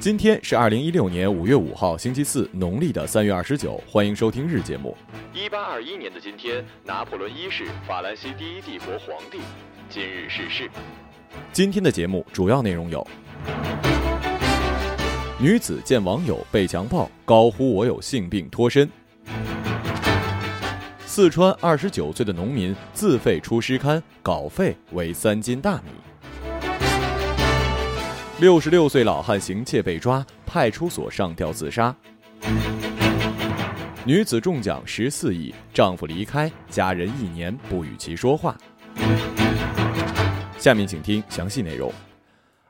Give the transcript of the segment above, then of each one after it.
今天是二零一六年五月五号，星期四，农历的三月二十九。欢迎收听日节目。一八二一年的今天，拿破仑一世，法兰西第一帝国皇帝，今日逝世。今天的节目主要内容有：女子见网友被强暴，高呼“我有性病，脱身”；四川二十九岁的农民自费出诗刊，稿费为三斤大米。六十六岁老汉行窃被抓，派出所上吊自杀。女子中奖十四亿，丈夫离开，家人一年不与其说话。下面请听详细内容。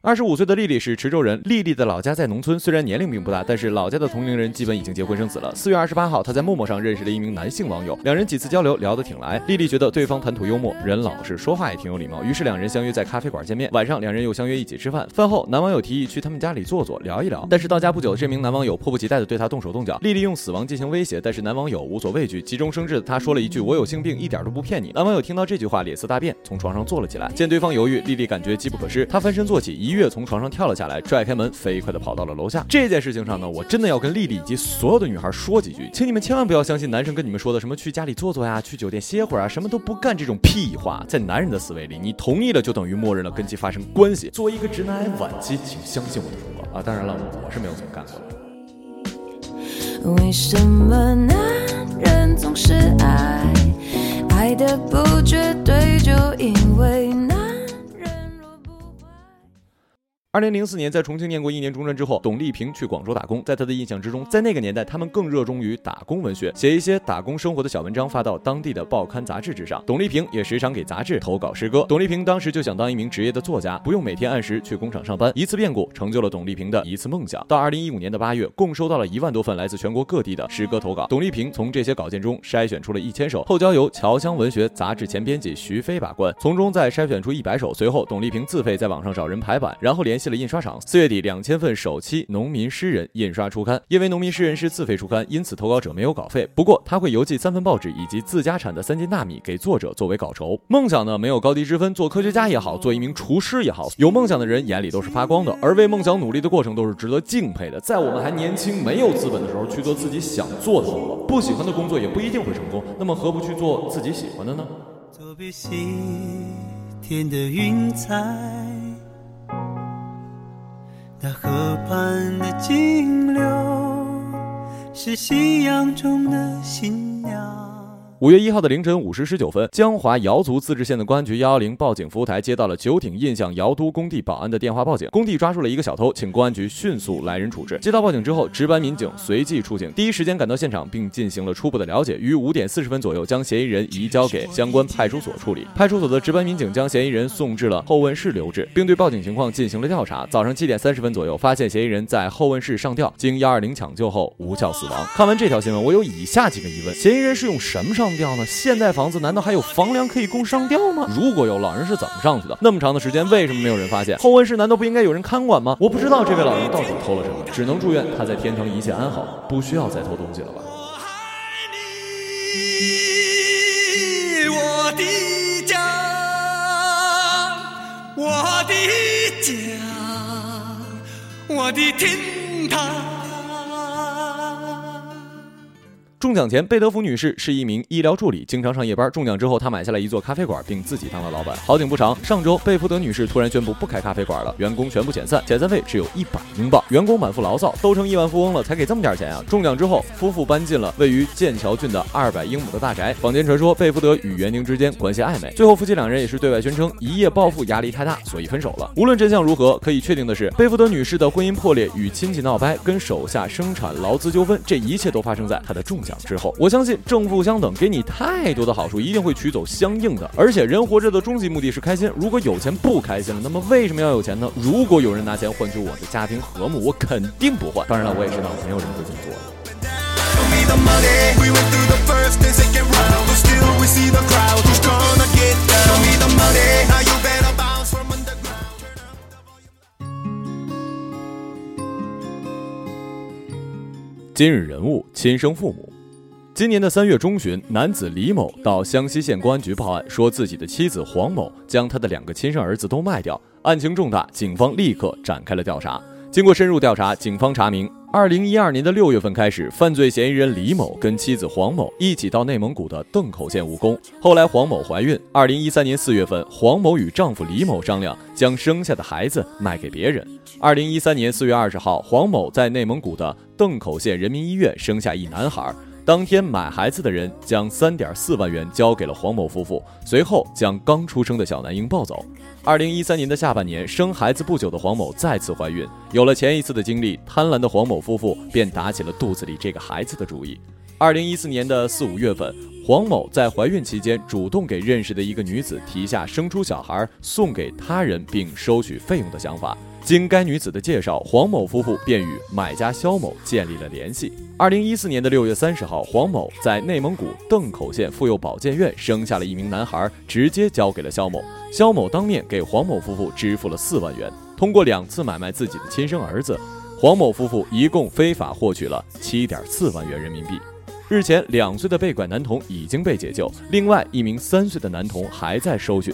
二十五岁的丽丽是池州人，丽丽的老家在农村，虽然年龄并不大，但是老家的同龄人基本已经结婚生子了。四月二十八号，她在陌陌上认识了一名男性网友，两人几次交流聊得挺来。丽丽觉得对方谈吐幽默，人老实，说话也挺有礼貌，于是两人相约在咖啡馆见面。晚上，两人又相约一起吃饭。饭后，男网友提议去他们家里坐坐，聊一聊。但是到家不久，这名男网友迫不及待地对她动手动脚。丽丽用死亡进行威胁，但是男网友无所畏惧，急中生智的他说了一句：“我有性病，一点都不骗你。”男网友听到这句话，脸色大变，从床上坐了起来。见对方犹豫，丽丽感觉机不可失，她翻身坐起，一跃从床上跳了。下来，拽开门，飞快的跑到了楼下。这件事情上呢，我真的要跟丽丽以及所有的女孩说几句，请你们千万不要相信男生跟你们说的什么去家里坐坐呀，去酒店歇会儿啊，什么都不干这种屁话。在男人的思维里，你同意了就等于默认了跟其发生关系。作为一个直男癌晚期，请相信我的忠告啊！当然了，我是没有这么干过的。为什么男人总是爱爱的不绝对，就因二零零四年，在重庆念过一年中专之后，董丽萍去广州打工。在她的印象之中，在那个年代，他们更热衷于打工文学，写一些打工生活的小文章，发到当地的报刊杂志之上。董丽萍也时常给杂志投稿诗歌。董丽萍当时就想当一名职业的作家，不用每天按时去工厂上班。一次变故成就了董丽萍的一次梦想。到二零一五年的八月，共收到了一万多份来自全国各地的诗歌投稿。董丽萍从这些稿件中筛选出了一千首，后交由侨乡文学杂志前编辑徐飞把关，从中再筛选出一百首。随后，董丽萍自费在网上找人排版，然后联系。了印刷厂，四月底两千份首期《农民诗人》印刷出刊。因为《农民诗人》是自费出刊，因此投稿者没有稿费。不过他会邮寄三份报纸以及自家产的三斤大米给作者作为稿酬。梦想呢没有高低之分，做科学家也好，做一名厨师也好，有梦想的人眼里都是发光的，而为梦想努力的过程都是值得敬佩的。在我们还年轻、没有资本的时候，去做自己想做的工作，不喜欢的工作也不一定会成功。那么何不去做自己喜欢的呢？天的云彩。那河畔的金柳，是夕阳中的新娘。五月一号的凌晨五时十九分，江华瑶族自治县的公安局幺幺零报警服务台接到了九鼎印象瑶都工地保安的电话报警，工地抓住了一个小偷，请公安局迅速来人处置。接到报警之后，值班民警随即出警，第一时间赶到现场，并进行了初步的了解。于五点四十分左右，将嫌疑人移交给相关派出所处理。派出所的值班民警将嫌疑人送至了后问室留置，并对报警情况进行了调查。早上七点三十分左右，发现嫌疑人在后问室上吊，经幺二零抢救后无效死亡。看完这条新闻，我有以下几个疑问：嫌疑人是用什么上？吊呢？现代房子难道还有房梁可以供上吊吗？如果有，老人是怎么上去的？那么长的时间，为什么没有人发现？后温室难道不应该有人看管吗？我不知道这位老人到底偷了什么，只能祝愿他在天堂一切安好，不需要再偷东西了吧。我的家，我的家，我的天堂。中奖前，贝德福女士是一名医疗助理，经常上夜班。中奖之后，她买下了一座咖啡馆，并自己当了老板。好景不长，上周贝福德女士突然宣布不开咖啡馆了，员工全部遣散，遣散费只有一百英镑。员工满腹牢骚，都成亿万富翁了，才给这么点钱啊！中奖之后，夫妇搬进了位于剑桥郡的二百英亩的大宅。坊间传说贝福德与园丁之间关系暧昧，最后夫妻两人也是对外宣称一夜暴富压力太大，所以分手了。无论真相如何，可以确定的是，贝福德女士的婚姻破裂与亲戚闹掰，跟手下生产劳资纠纷，这一切都发生在她的中奖。之后，我相信正负相等，给你太多的好处，一定会取走相应的。而且人活着的终极目的是开心，如果有钱不开心了，那么为什么要有钱呢？如果有人拿钱换取我的家庭和睦，我肯定不换。当然了，我也知道没有人会这么做。今日人物：亲生父母。今年的三月中旬，男子李某到湘西县公安局报案，说自己的妻子黄某将他的两个亲生儿子都卖掉，案情重大，警方立刻展开了调查。经过深入调查，警方查明，二零一二年的六月份开始，犯罪嫌疑人李某跟妻子黄某一起到内蒙古的邓口县务工。后来黄某怀孕，二零一三年四月份，黄某与丈夫李某商量，将生下的孩子卖给别人。二零一三年四月二十号，黄某在内蒙古的邓口县人民医院生下一男孩。当天买孩子的人将三点四万元交给了黄某夫妇，随后将刚出生的小男婴抱走。二零一三年的下半年，生孩子不久的黄某再次怀孕，有了前一次的经历，贪婪的黄某夫妇便打起了肚子里这个孩子的主意。二零一四年的四五月份，黄某在怀孕期间主动给认识的一个女子提下生出小孩送给他人并收取费用的想法。经该女子的介绍，黄某夫妇便与买家肖某建立了联系。二零一四年的六月三十号，黄某在内蒙古邓口县妇幼保健院生下了一名男孩，直接交给了肖某。肖某当面给黄某夫妇支付了四万元。通过两次买卖自己的亲生儿子，黄某夫妇一共非法获取了七点四万元人民币。日前，两岁的被拐男童已经被解救，另外一名三岁的男童还在收讯。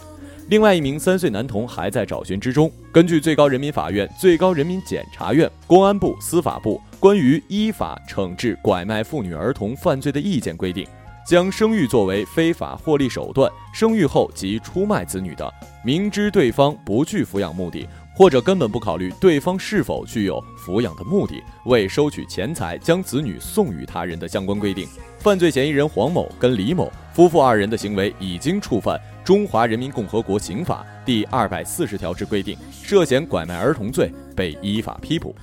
另外一名三岁男童还在找寻之中。根据最高人民法院、最高人民检察院、公安部、司法部关于依法惩治拐卖妇女儿童犯罪的意见规定，将生育作为非法获利手段，生育后即出卖子女的，明知对方不具抚养目的，或者根本不考虑对方是否具有抚养的目的，为收取钱财将子女送与他人的相关规定，犯罪嫌疑人黄某跟李某夫妇二人的行为已经触犯。中华人民共和国刑法第二百四十条之规定，涉嫌拐卖儿童罪，被依法批捕。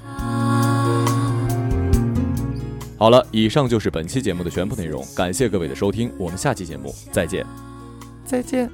好了，以上就是本期节目的全部内容，感谢各位的收听，我们下期节目再见，再见。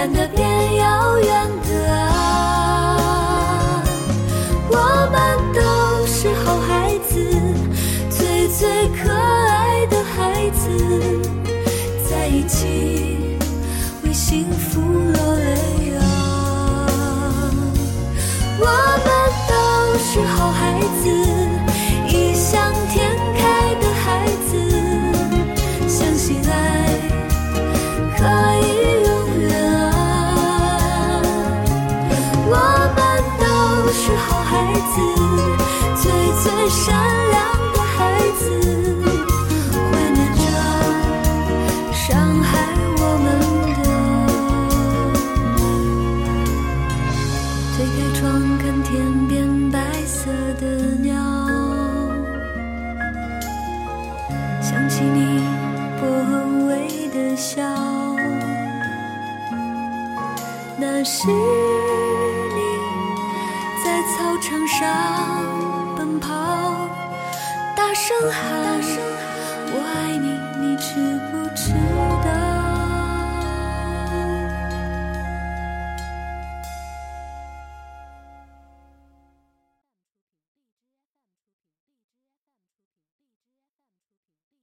孤单的，变遥远的啊！我们都是好孩子，最最可爱的孩子，在一起为幸福落泪啊！我们都是好孩子，好孩子最最善良。大声喊：“我爱你，你知不知道？”